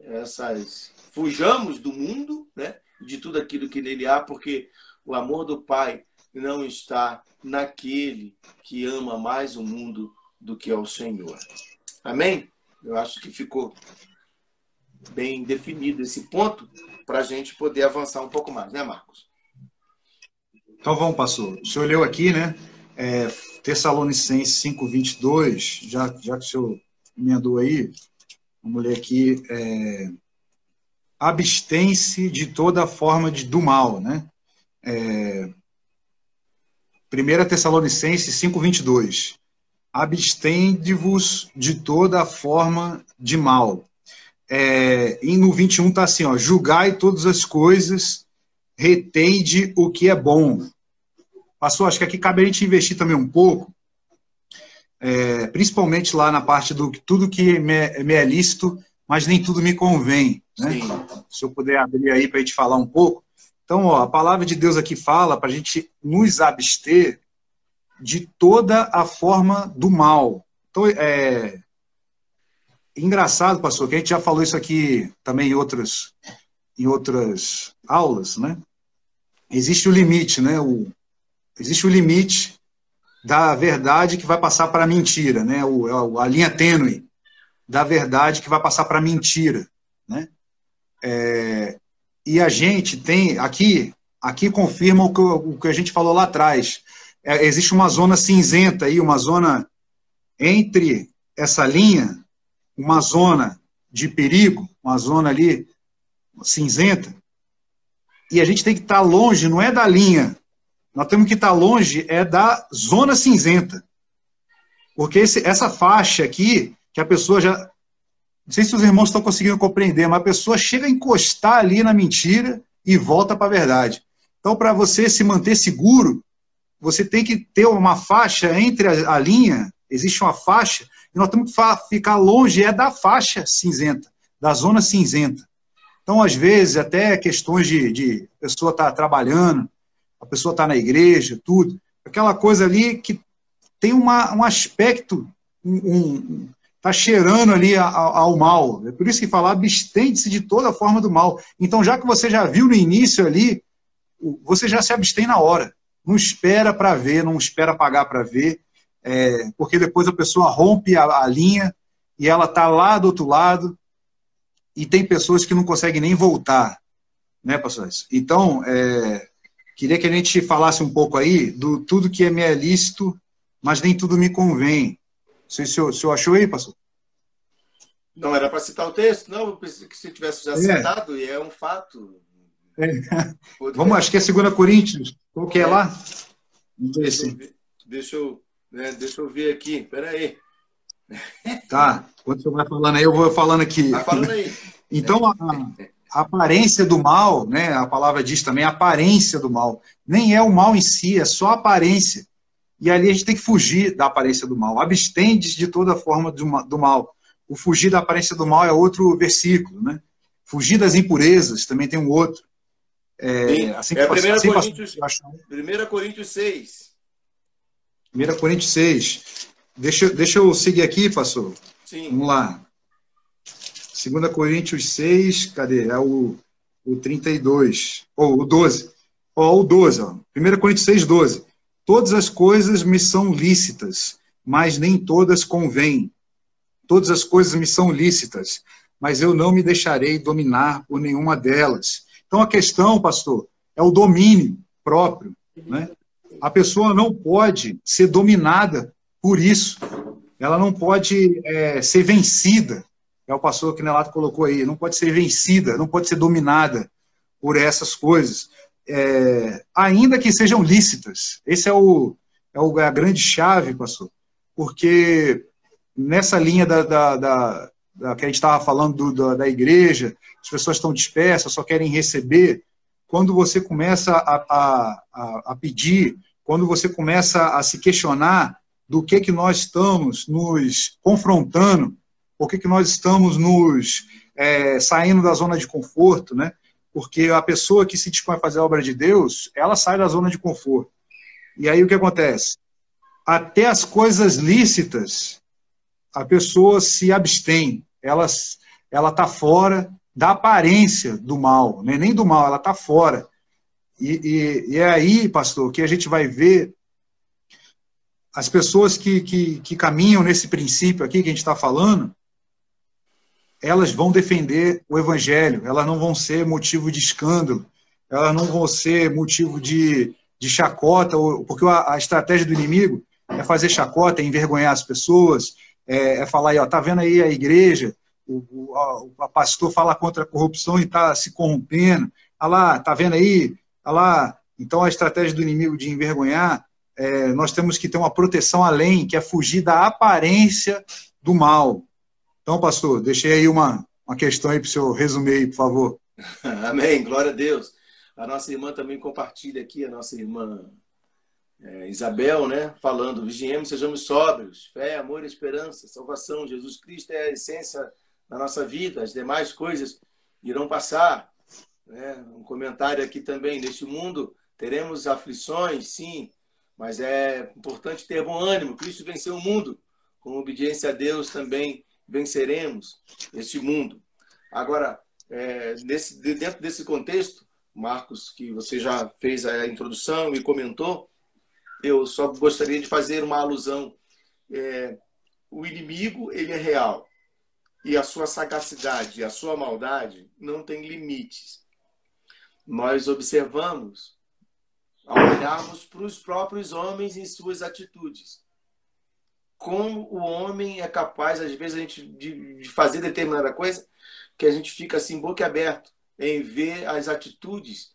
essas fujamos do mundo, né? De tudo aquilo que nele há, porque o amor do Pai não está naquele que ama mais o mundo do que ao Senhor. Amém? Eu acho que ficou bem definido esse ponto para a gente poder avançar um pouco mais, né, Marcos? Então vamos, pastor. O senhor leu aqui, né? É, Tessalonicenses 5,22, já, já que o senhor emendou aí, vamos ler aqui. É, Abstém-se de toda forma de, do mal, né? É, 1 Tessalonicenses 5,22. Abstende-vos de toda forma de mal. É, e no 21 está assim, ó, julgai todas as coisas, retende o que é bom. Passou, acho que aqui cabe a gente investir também um pouco, é, principalmente lá na parte do tudo que me, me é lícito, mas nem tudo me convém. Né? Se eu puder abrir aí para a gente falar um pouco. Então, ó, a palavra de Deus aqui fala para a gente nos abster de toda a forma do mal. Então, é engraçado, pastor, que a gente já falou isso aqui também em outras, em outras aulas, né? Existe o limite, né? O, existe o limite da verdade que vai passar para a mentira, né? O, a linha tênue da verdade que vai passar para a mentira, né? É, e a gente tem aqui, aqui confirma o que, o que a gente falou lá atrás. É, existe uma zona cinzenta aí, uma zona entre essa linha, uma zona de perigo, uma zona ali cinzenta, e a gente tem que estar longe, não é da linha, nós temos que estar longe é da zona cinzenta. Porque esse, essa faixa aqui, que a pessoa já. Não sei se os irmãos estão conseguindo compreender, mas a pessoa chega a encostar ali na mentira e volta para a verdade. Então, para você se manter seguro, você tem que ter uma faixa entre a, a linha, existe uma faixa, e nós temos que ficar longe é da faixa cinzenta, da zona cinzenta. Então, às vezes, até questões de, de pessoa estar tá trabalhando, a pessoa está na igreja, tudo, aquela coisa ali que tem uma, um aspecto, um, um, tá cheirando ali ao, ao, mal. É por isso que fala, abstende-se de toda forma do mal. Então, já que você já viu no início ali, você já se abstém na hora. Não espera para ver, não espera pagar para ver, é, porque depois a pessoa rompe a, a linha e ela está lá do outro lado e tem pessoas que não conseguem nem voltar, né, pastores? Então, é, queria que a gente falasse um pouco aí do tudo que é me é lícito, mas nem tudo me convém. Não sei se o senhor achou aí, pastor. Não era para citar o texto, não, eu pensei que você tivesse já é. citado, e é um fato. É. Vamos, acho que é 2 Coríntios. Qual que é, é. lá? Deixa eu, ver, deixa, eu, né, deixa eu ver aqui, peraí. Tá, quando você vai falando aí, eu vou falando aqui. Vai falando aí. Então, a, a aparência do mal, né, a palavra diz também, a aparência do mal. Nem é o mal em si, é só a aparência. E ali a gente tem que fugir da aparência do mal. Abstendes de toda forma do mal. O fugir da aparência do mal é outro versículo, né? Fugir das impurezas também tem um outro. É, assim é 1 assim, Coríntios, 1 Coríntios 6. 1 Coríntios 6. Deixa, deixa eu seguir aqui, pastor. Sim. Vamos lá. 2 Coríntios 6, cadê? É o, o 32. Ou o 12. Ó, o 12, ó. 1 Coríntios 6, 12. Todas as coisas me são lícitas, mas nem todas convêm. Todas as coisas me são lícitas, mas eu não me deixarei dominar por nenhuma delas. Então a questão, pastor, é o domínio próprio, né? a pessoa não pode ser dominada por isso. Ela não pode é, ser vencida. É o pastor que Nelato colocou aí. Não pode ser vencida, não pode ser dominada por essas coisas. É, ainda que sejam lícitas. Esse é, o, é, o, é a grande chave, pastor. Porque nessa linha da, da, da, da que a gente estava falando do, da igreja, as pessoas estão dispersas, só querem receber. Quando você começa a, a, a, a pedir, quando você começa a se questionar do que que nós estamos nos confrontando, por que que nós estamos nos é, saindo da zona de conforto, né? Porque a pessoa que se dispõe a fazer a obra de Deus, ela sai da zona de conforto. E aí o que acontece? Até as coisas lícitas, a pessoa se abstém, ela ela está fora da aparência do mal, né? nem do mal, ela está fora. E, e, e, é aí, pastor, que a gente vai ver as pessoas que, que, que caminham nesse princípio aqui que a gente está falando, elas vão defender o evangelho, elas não vão ser motivo de escândalo, elas não vão ser motivo de, de chacota, porque a, a estratégia do inimigo é fazer chacota, é envergonhar as pessoas, é, é falar aí, ó, tá vendo aí a igreja, o, o, a, pastor fala contra a corrupção e está se corrompendo, ah lá, tá vendo aí, ah lá, então a estratégia do inimigo de envergonhar é, nós temos que ter uma proteção além, que é fugir da aparência do mal. Então, pastor, deixei aí uma, uma questão aí para o senhor resumir por favor. Amém, glória a Deus. A nossa irmã também compartilha aqui, a nossa irmã é, Isabel, né? Falando, vigiemos, sejamos sóbrios, fé, amor, esperança, salvação. Jesus Cristo é a essência da nossa vida, as demais coisas irão passar. Né? Um comentário aqui também, neste mundo teremos aflições, sim, mas é importante ter bom ânimo. Cristo venceu o mundo. Com obediência a Deus também venceremos este mundo. Agora, é, nesse, dentro desse contexto, Marcos, que você já fez a introdução e comentou, eu só gostaria de fazer uma alusão. É, o inimigo ele é real e a sua sagacidade, a sua maldade não tem limites. Nós observamos ao olharmos para os próprios homens em suas atitudes. Como o homem é capaz, às vezes, a gente, de, de fazer determinada coisa que a gente fica assim, boca aberto, em ver as atitudes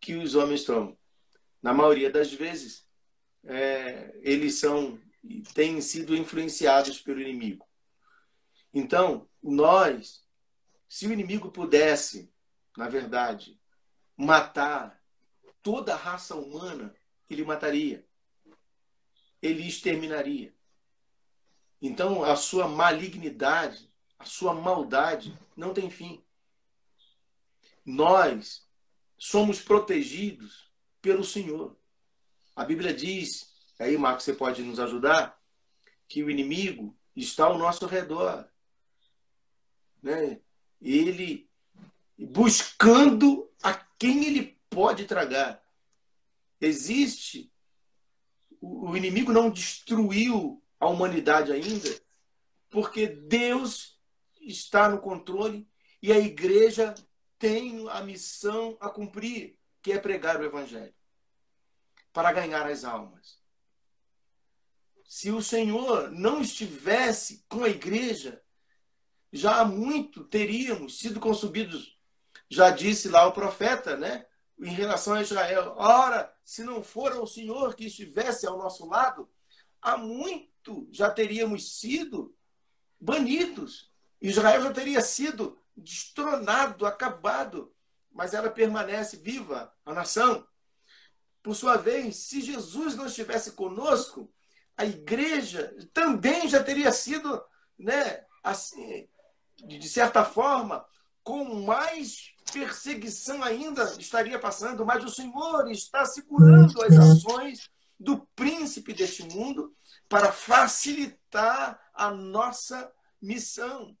que os homens tomam. Na maioria das vezes, é, eles são têm sido influenciados pelo inimigo. Então, nós, se o inimigo pudesse, na verdade, matar toda a raça humana, ele mataria. Ele exterminaria. Então, a sua malignidade, a sua maldade não tem fim. Nós somos protegidos pelo Senhor. A Bíblia diz, aí, Marcos, você pode nos ajudar, que o inimigo está ao nosso redor. Né? Ele buscando a quem ele pode tragar. Existe. O inimigo não destruiu a humanidade ainda, porque Deus está no controle e a igreja tem a missão a cumprir, que é pregar o evangelho para ganhar as almas. Se o Senhor não estivesse com a igreja, já há muito teríamos sido consumidos. Já disse lá o profeta, né? Em relação a Israel. Ora, se não for o Senhor que estivesse ao nosso lado, há muito já teríamos sido banidos. Israel já teria sido destronado, acabado, mas ela permanece viva, a nação. Por sua vez, se Jesus não estivesse conosco, a igreja também já teria sido, né, assim, de certa forma, com mais perseguição ainda estaria passando, mas o Senhor está segurando as ações do príncipe deste mundo para facilitar a nossa missão.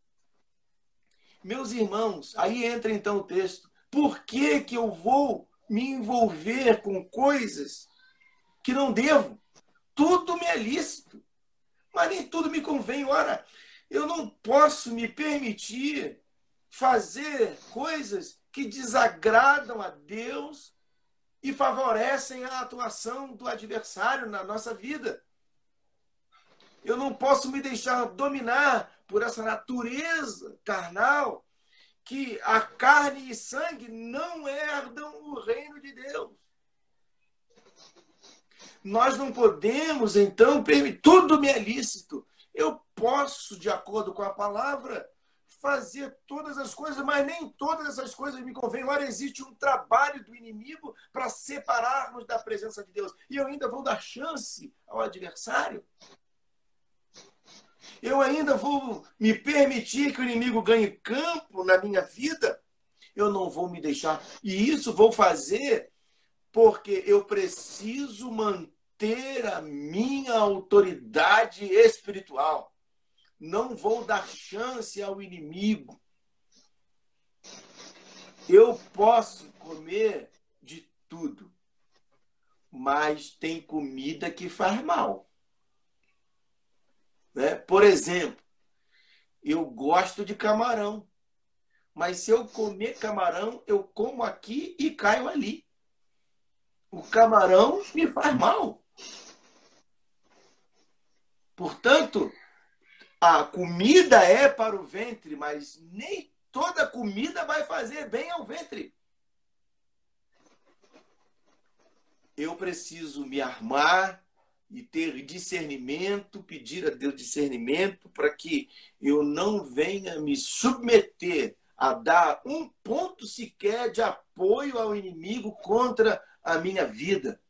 Meus irmãos, aí entra então o texto. Por que, que eu vou me envolver com coisas que não devo? Tudo me é lícito, mas nem tudo me convém. Ora, eu não posso me permitir fazer coisas que desagradam a Deus e favorecem a atuação do adversário na nossa vida. Eu não posso me deixar dominar por essa natureza carnal que a carne e sangue não herdam o reino de Deus. Nós não podemos, então, permitir. Tudo me é lícito. Eu posso, de acordo com a palavra, fazer todas as coisas, mas nem todas essas coisas me convêm. Ora, existe um trabalho do inimigo para separarmos da presença de Deus. E eu ainda vou dar chance ao adversário. Eu ainda vou me permitir que o inimigo ganhe campo na minha vida. Eu não vou me deixar. E isso vou fazer porque eu preciso manter a minha autoridade espiritual. Não vou dar chance ao inimigo. Eu posso comer de tudo, mas tem comida que faz mal. Né? Por exemplo, eu gosto de camarão, mas se eu comer camarão, eu como aqui e caio ali. O camarão me faz mal. Portanto, a comida é para o ventre, mas nem toda comida vai fazer bem ao ventre. Eu preciso me armar e ter discernimento, pedir a Deus discernimento para que eu não venha me submeter a dar um ponto sequer de apoio ao inimigo contra a minha vida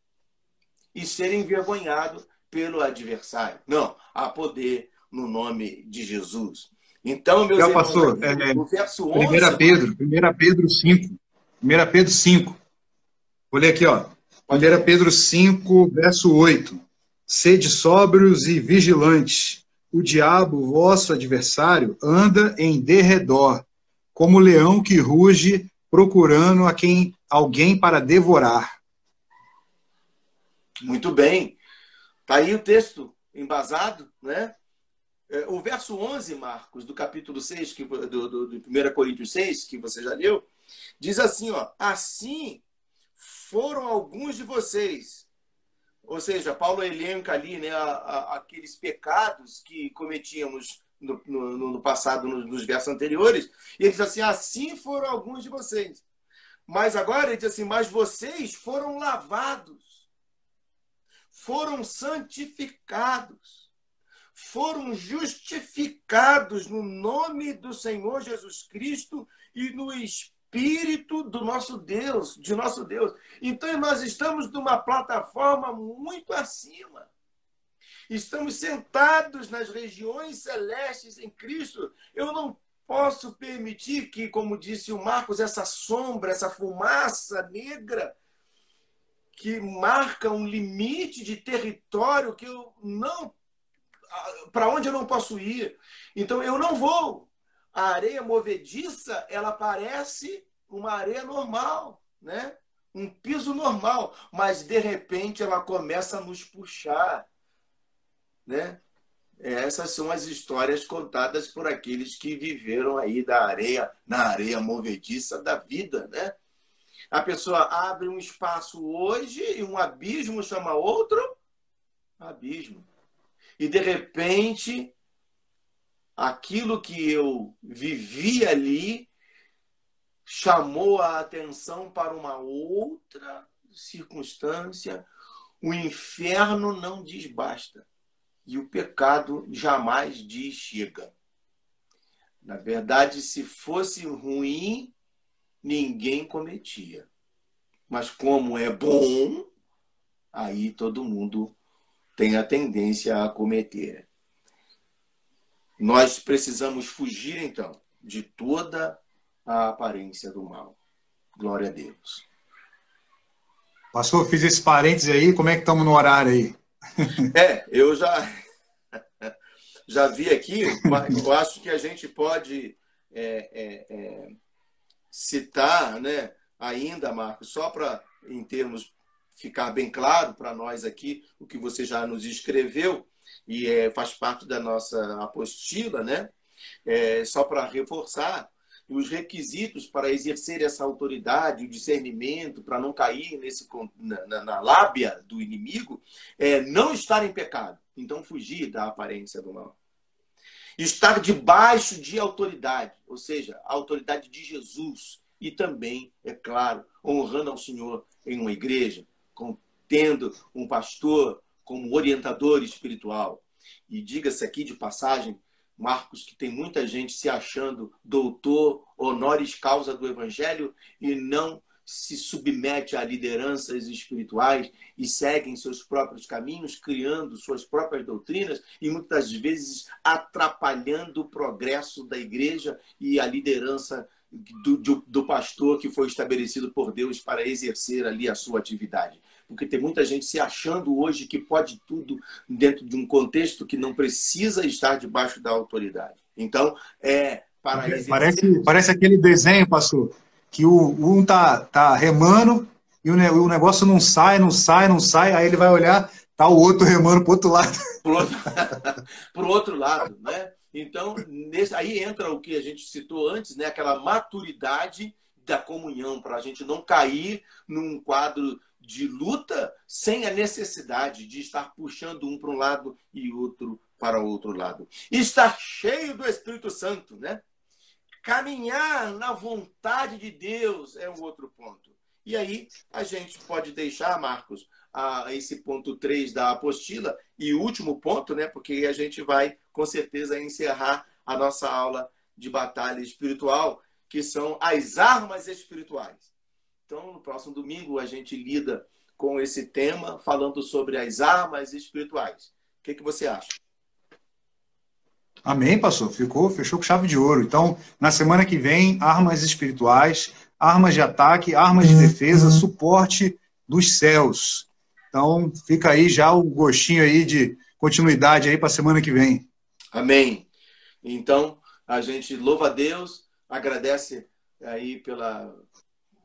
e ser envergonhado pelo adversário. Não, há poder no nome de Jesus. Então, meus irmãos, pastor, é, o verso 11... 1 Pedro, 1 Pedro 5. 1 Pedro 5. Vou ler aqui, ó. 1 Pedro 5, verso 8. Sede sóbrios e vigilantes. O diabo, vosso adversário, anda em derredor, como leão que ruge, procurando a quem alguém para devorar. Muito bem. Está aí o texto embasado, né? É, o verso 11, Marcos, do capítulo 6, que, do, do, do 1 Coríntios 6, que você já leu, diz assim: ó, assim foram alguns de vocês, ou seja, Paulo elenca ali né, a, a, aqueles pecados que cometíamos no, no, no passado, nos, nos, versos anteriores, e ele diz assim: assim foram alguns de vocês. Mas agora ele diz assim: mas vocês foram lavados, foram santificados, foram justificados no nome do Senhor Jesus Cristo e no Espírito do nosso Deus, de nosso Deus. Então nós estamos numa plataforma muito acima. Estamos sentados nas regiões celestes em Cristo. Eu não posso permitir que, como disse o Marcos, essa sombra, essa fumaça negra que marca um limite de território que eu não para onde eu não posso ir. Então eu não vou a areia movediça, ela parece uma areia normal, né? Um piso normal, mas de repente ela começa a nos puxar, né? Essas são as histórias contadas por aqueles que viveram aí da areia, na areia movediça da vida, né? A pessoa abre um espaço hoje e um abismo chama outro abismo. E de repente aquilo que eu vivi ali chamou a atenção para uma outra circunstância. O inferno não diz basta e o pecado jamais diz chega. Na verdade, se fosse ruim, ninguém cometia. Mas como é bom, aí todo mundo tem a tendência a cometer. Nós precisamos fugir, então, de toda a aparência do mal. Glória a Deus. Pastor, fiz esse parêntese aí, como é que estamos no horário aí? É, eu já, já vi aqui, eu acho que a gente pode é, é, é, citar né, ainda, Marcos, só para, em termos, ficar bem claro para nós aqui, o que você já nos escreveu, e é, faz parte da nossa apostila, né? É, só para reforçar, os requisitos para exercer essa autoridade, o discernimento, para não cair nesse, na, na lábia do inimigo, é não estar em pecado. Então, fugir da aparência do mal. Estar debaixo de autoridade, ou seja, a autoridade de Jesus. E também, é claro, honrando ao Senhor em uma igreja, tendo um pastor como orientador espiritual. E diga-se aqui de passagem, Marcos, que tem muita gente se achando doutor, honoris causa do evangelho e não se submete a lideranças espirituais e seguem seus próprios caminhos, criando suas próprias doutrinas e muitas vezes atrapalhando o progresso da igreja e a liderança do, do, do pastor que foi estabelecido por Deus para exercer ali a sua atividade porque tem muita gente se achando hoje que pode tudo dentro de um contexto que não precisa estar debaixo da autoridade. Então, é para exercer... parece parece aquele desenho, pastor, que o um tá tá remando e o negócio não sai, não sai, não sai, aí ele vai olhar, tá o outro remando para outro lado. Para o outro, outro lado, né? Então, nesse, aí entra o que a gente citou antes, né? Aquela maturidade da comunhão, para a gente não cair num quadro de luta sem a necessidade de estar puxando um para um lado e outro para o outro lado. Estar cheio do Espírito Santo, né? Caminhar na vontade de Deus é um outro ponto. E aí a gente pode deixar, Marcos, a esse ponto 3 da apostila e o último ponto, né? Porque a gente vai com certeza encerrar a nossa aula de batalha espiritual, que são as armas espirituais. Então, no próximo domingo, a gente lida com esse tema, falando sobre as armas espirituais. O que, que você acha? Amém, pastor. Ficou, fechou com chave de ouro. Então, na semana que vem, armas espirituais, armas de ataque, armas de defesa, suporte dos céus. Então, fica aí já o gostinho aí de continuidade aí para a semana que vem. Amém. Então, a gente louva a Deus, agradece aí pela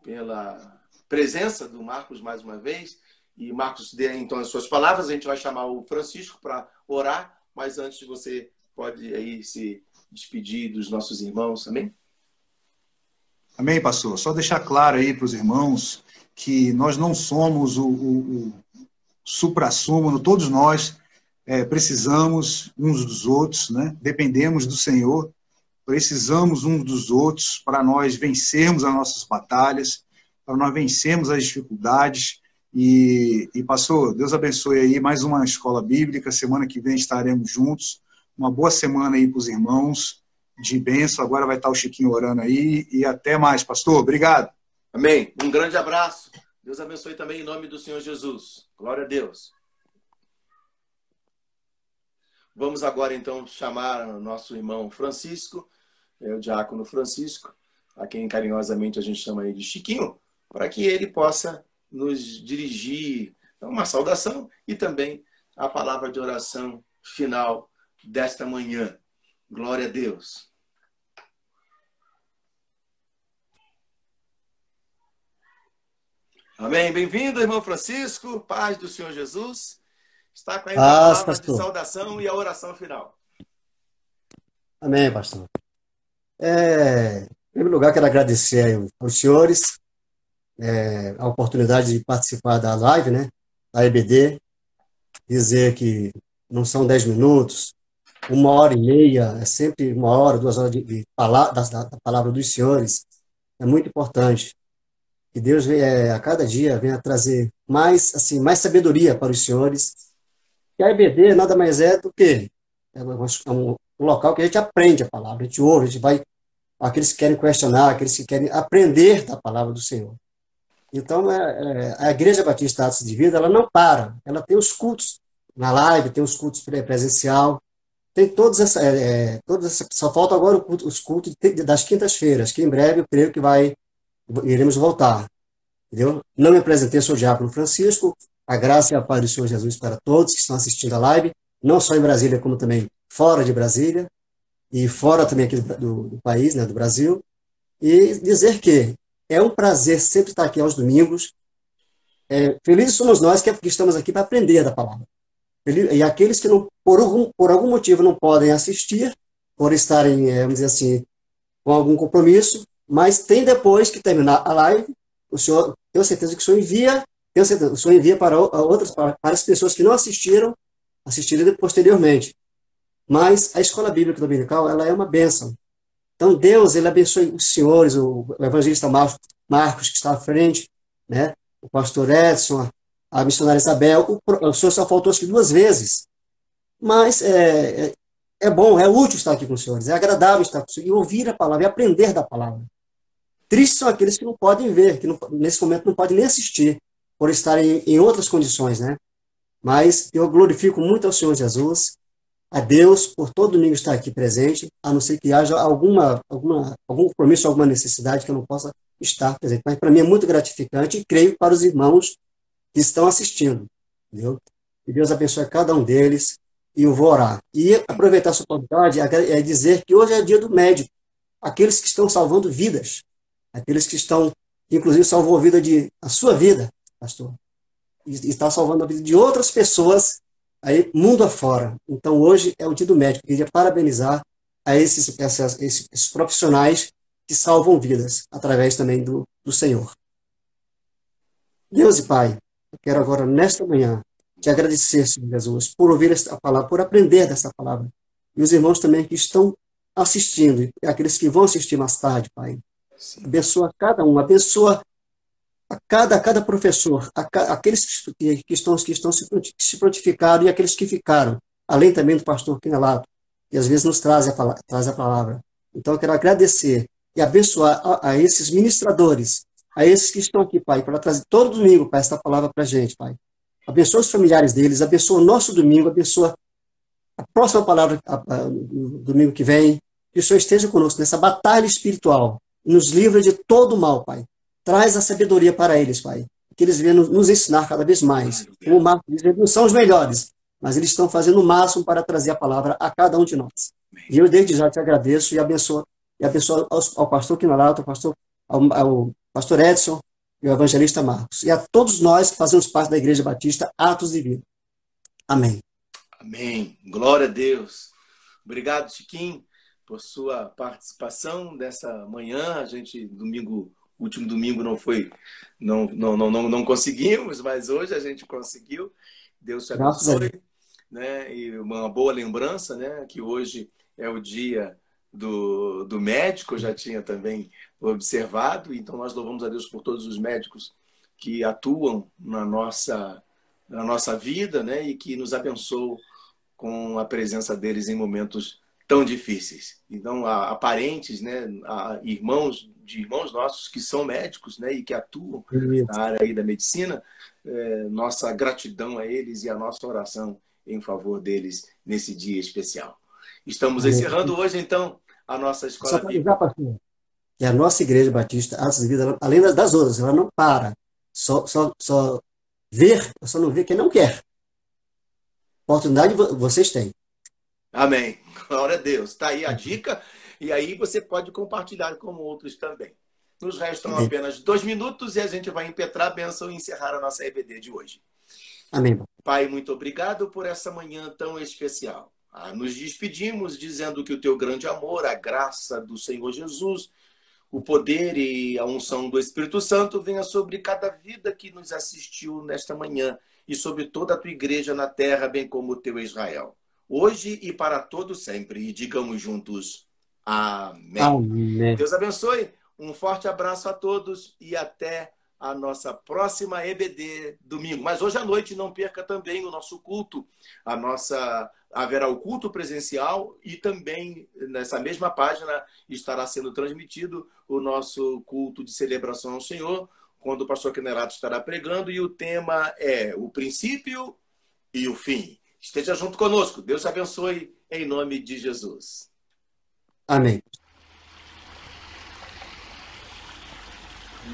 pela presença do Marcos mais uma vez. E Marcos dê então as suas palavras. A gente vai chamar o Francisco para orar, mas antes você pode aí se despedir dos nossos irmãos, amém? Amém, pastor. Só deixar claro aí para os irmãos que nós não somos o, o, o supra-sumo, todos nós é, precisamos uns dos outros, né? dependemos do Senhor precisamos uns dos outros para nós vencermos as nossas batalhas, para nós vencermos as dificuldades. E, e pastor, Deus abençoe aí mais uma escola bíblica. Semana que vem estaremos juntos. Uma boa semana aí para os irmãos de bênção. Agora vai estar o Chiquinho orando aí. E até mais, pastor. Obrigado. Amém. Um grande abraço. Deus abençoe também em nome do Senhor Jesus. Glória a Deus. Vamos agora então chamar o nosso irmão Francisco, é o diácono Francisco, a quem carinhosamente a gente chama aí de Chiquinho, para que ele possa nos dirigir uma saudação e também a palavra de oração final desta manhã. Glória a Deus. Amém. Bem-vindo, irmão Francisco. Paz do Senhor Jesus. Está com a palavra pastor. de saudação e a oração final. Amém, pastor. É, em primeiro lugar, quero agradecer aos senhores é, a oportunidade de participar da live, né, da EBD, dizer que não são dez minutos, uma hora e meia, é sempre uma hora, duas horas de, de da, da, palavra dos senhores, é muito importante. Que Deus é, a cada dia venha trazer mais, assim, mais sabedoria para os senhores que a EBD nada mais é do que é é um local que a gente aprende a palavra, a gente ouve, a gente vai, aqueles que querem questionar, aqueles que querem aprender da palavra do Senhor. Então, é, é, a Igreja Batista Atos de Vida, ela não para, ela tem os cultos na live, tem os cultos presencial, tem todos essa, é, é todos essa, só falta agora os cultos das quintas-feiras, que em breve eu creio que vai, iremos voltar. Entendeu? Não me apresentei, sou o Diácono Francisco, a graça e a paz do Senhor Jesus para todos que estão assistindo a live, não só em Brasília, como também fora de Brasília, e fora também aqui do, do país, né, do Brasil, e dizer que é um prazer sempre estar aqui aos domingos. É, felizes somos nós que, que estamos aqui para aprender da palavra. E aqueles que não, por algum, por algum motivo não podem assistir, por estarem, é, vamos dizer assim, com algum compromisso, mas tem depois que terminar a live, o senhor, tenho certeza que o senhor envia, tenho certeza, o senhor envia para outras, para, para as pessoas que não assistiram, assistirem posteriormente. Mas a escola bíblica dominical, ela é uma bênção. Então, Deus, ele abençoe os senhores, o evangelista Marcos, Marcos que está à frente, né? o pastor Edson, a missionária Isabel. O, o senhor só faltou que duas vezes. Mas é, é, é bom, é útil estar aqui com os senhores, é agradável estar com os senhores, e ouvir a palavra, e aprender da palavra. Tristes são aqueles que não podem ver, que não, nesse momento não podem nem assistir, por estarem em outras condições, né? Mas eu glorifico muito ao Senhor Jesus, a Deus por todo domingo estar aqui presente, a não ser que haja alguma, alguma, algum compromisso, alguma necessidade que eu não possa estar presente. Mas para mim é muito gratificante e creio para os irmãos que estão assistindo. Entendeu? Que Deus abençoe cada um deles e eu vou orar. E aproveitar essa oportunidade é dizer que hoje é dia do médico. Aqueles que estão salvando vidas. Aqueles que estão, inclusive, salvou a vida de a sua vida, pastor. E está salvando a vida de outras pessoas aí mundo afora. Então, hoje é o dia do médico. Queria parabenizar a esses, essas, esses, esses, profissionais que salvam vidas, através também do, do Senhor. Deus e Pai, eu quero agora, nesta manhã, te agradecer, Senhor Jesus, por ouvir esta palavra, por aprender dessa palavra. E os irmãos também que estão assistindo, e aqueles que vão assistir mais tarde, Pai. Sim. Abençoa cada um, abençoa a cada, a cada professor, a, aqueles que, que, estão, que estão se, se prontificaram e aqueles que ficaram, além também do pastor Quinelato, que às vezes nos traz a, traz a palavra. Então, eu quero agradecer e abençoar a, a, esses ministradores, a esses que estão aqui, Pai, para trazer todo domingo, Pai, esta palavra para a gente, Pai. Abençoa os familiares deles, abençoa o nosso domingo, abençoa a próxima palavra no domingo que vem, que o Senhor esteja conosco nessa batalha espiritual, nos livra de todo mal, Pai. Traz a sabedoria para eles, Pai. Que eles venham nos ensinar cada vez mais. Como o Marcos diz, eles não são os melhores, mas eles estão fazendo o máximo para trazer a palavra a cada um de nós. E eu desde já te agradeço e abençoo, e abençoo ao, pastor Quinalato, ao pastor, ao, ao pastor Edson e ao evangelista Marcos. E a todos nós que fazemos parte da Igreja Batista, Atos de Vida. Amém. Amém. Glória a Deus. Obrigado, Chiquinho, por sua participação dessa manhã. A gente, domingo último domingo não foi, não, não, não, não, não conseguimos, mas hoje a gente conseguiu. Deus te abençoe. Né? E uma boa lembrança, né? Que hoje é o dia do, do médico, eu já tinha também observado, então nós louvamos a Deus por todos os médicos que atuam na nossa, na nossa vida, né? E que nos abençoam com a presença deles em momentos tão difíceis. Então, há, parentes, né, há irmãos de irmãos nossos que são médicos, né, e que atuam na área aí da medicina, é, nossa gratidão a eles e a nossa oração em favor deles nesse dia especial. Estamos encerrando hoje, então, a nossa escola. Só avisar, pastor, que a nossa igreja batista, Atos de Vida, além das outras, ela não para. Só, só, só ver, só não vê quem não quer. Oportunidade vocês têm. Amém. Glória a Deus. Está aí a dica. E aí você pode compartilhar com outros também. Nos restam apenas dois minutos e a gente vai impetrar a bênção e encerrar a nossa EBD de hoje. Amém. Pai, muito obrigado por essa manhã tão especial. Ah, nos despedimos dizendo que o teu grande amor, a graça do Senhor Jesus, o poder e a unção do Espírito Santo venha sobre cada vida que nos assistiu nesta manhã e sobre toda a tua igreja na terra, bem como o teu Israel hoje e para todo sempre. E digamos juntos, amém. amém. Deus abençoe. Um forte abraço a todos e até a nossa próxima EBD domingo. Mas hoje à noite não perca também o nosso culto. A nossa haverá o culto presencial e também nessa mesma página estará sendo transmitido o nosso culto de celebração ao Senhor, quando o pastor Kenerato estará pregando e o tema é o princípio e o fim. Esteja junto conosco. Deus te abençoe em nome de Jesus. Amém.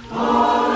Amém.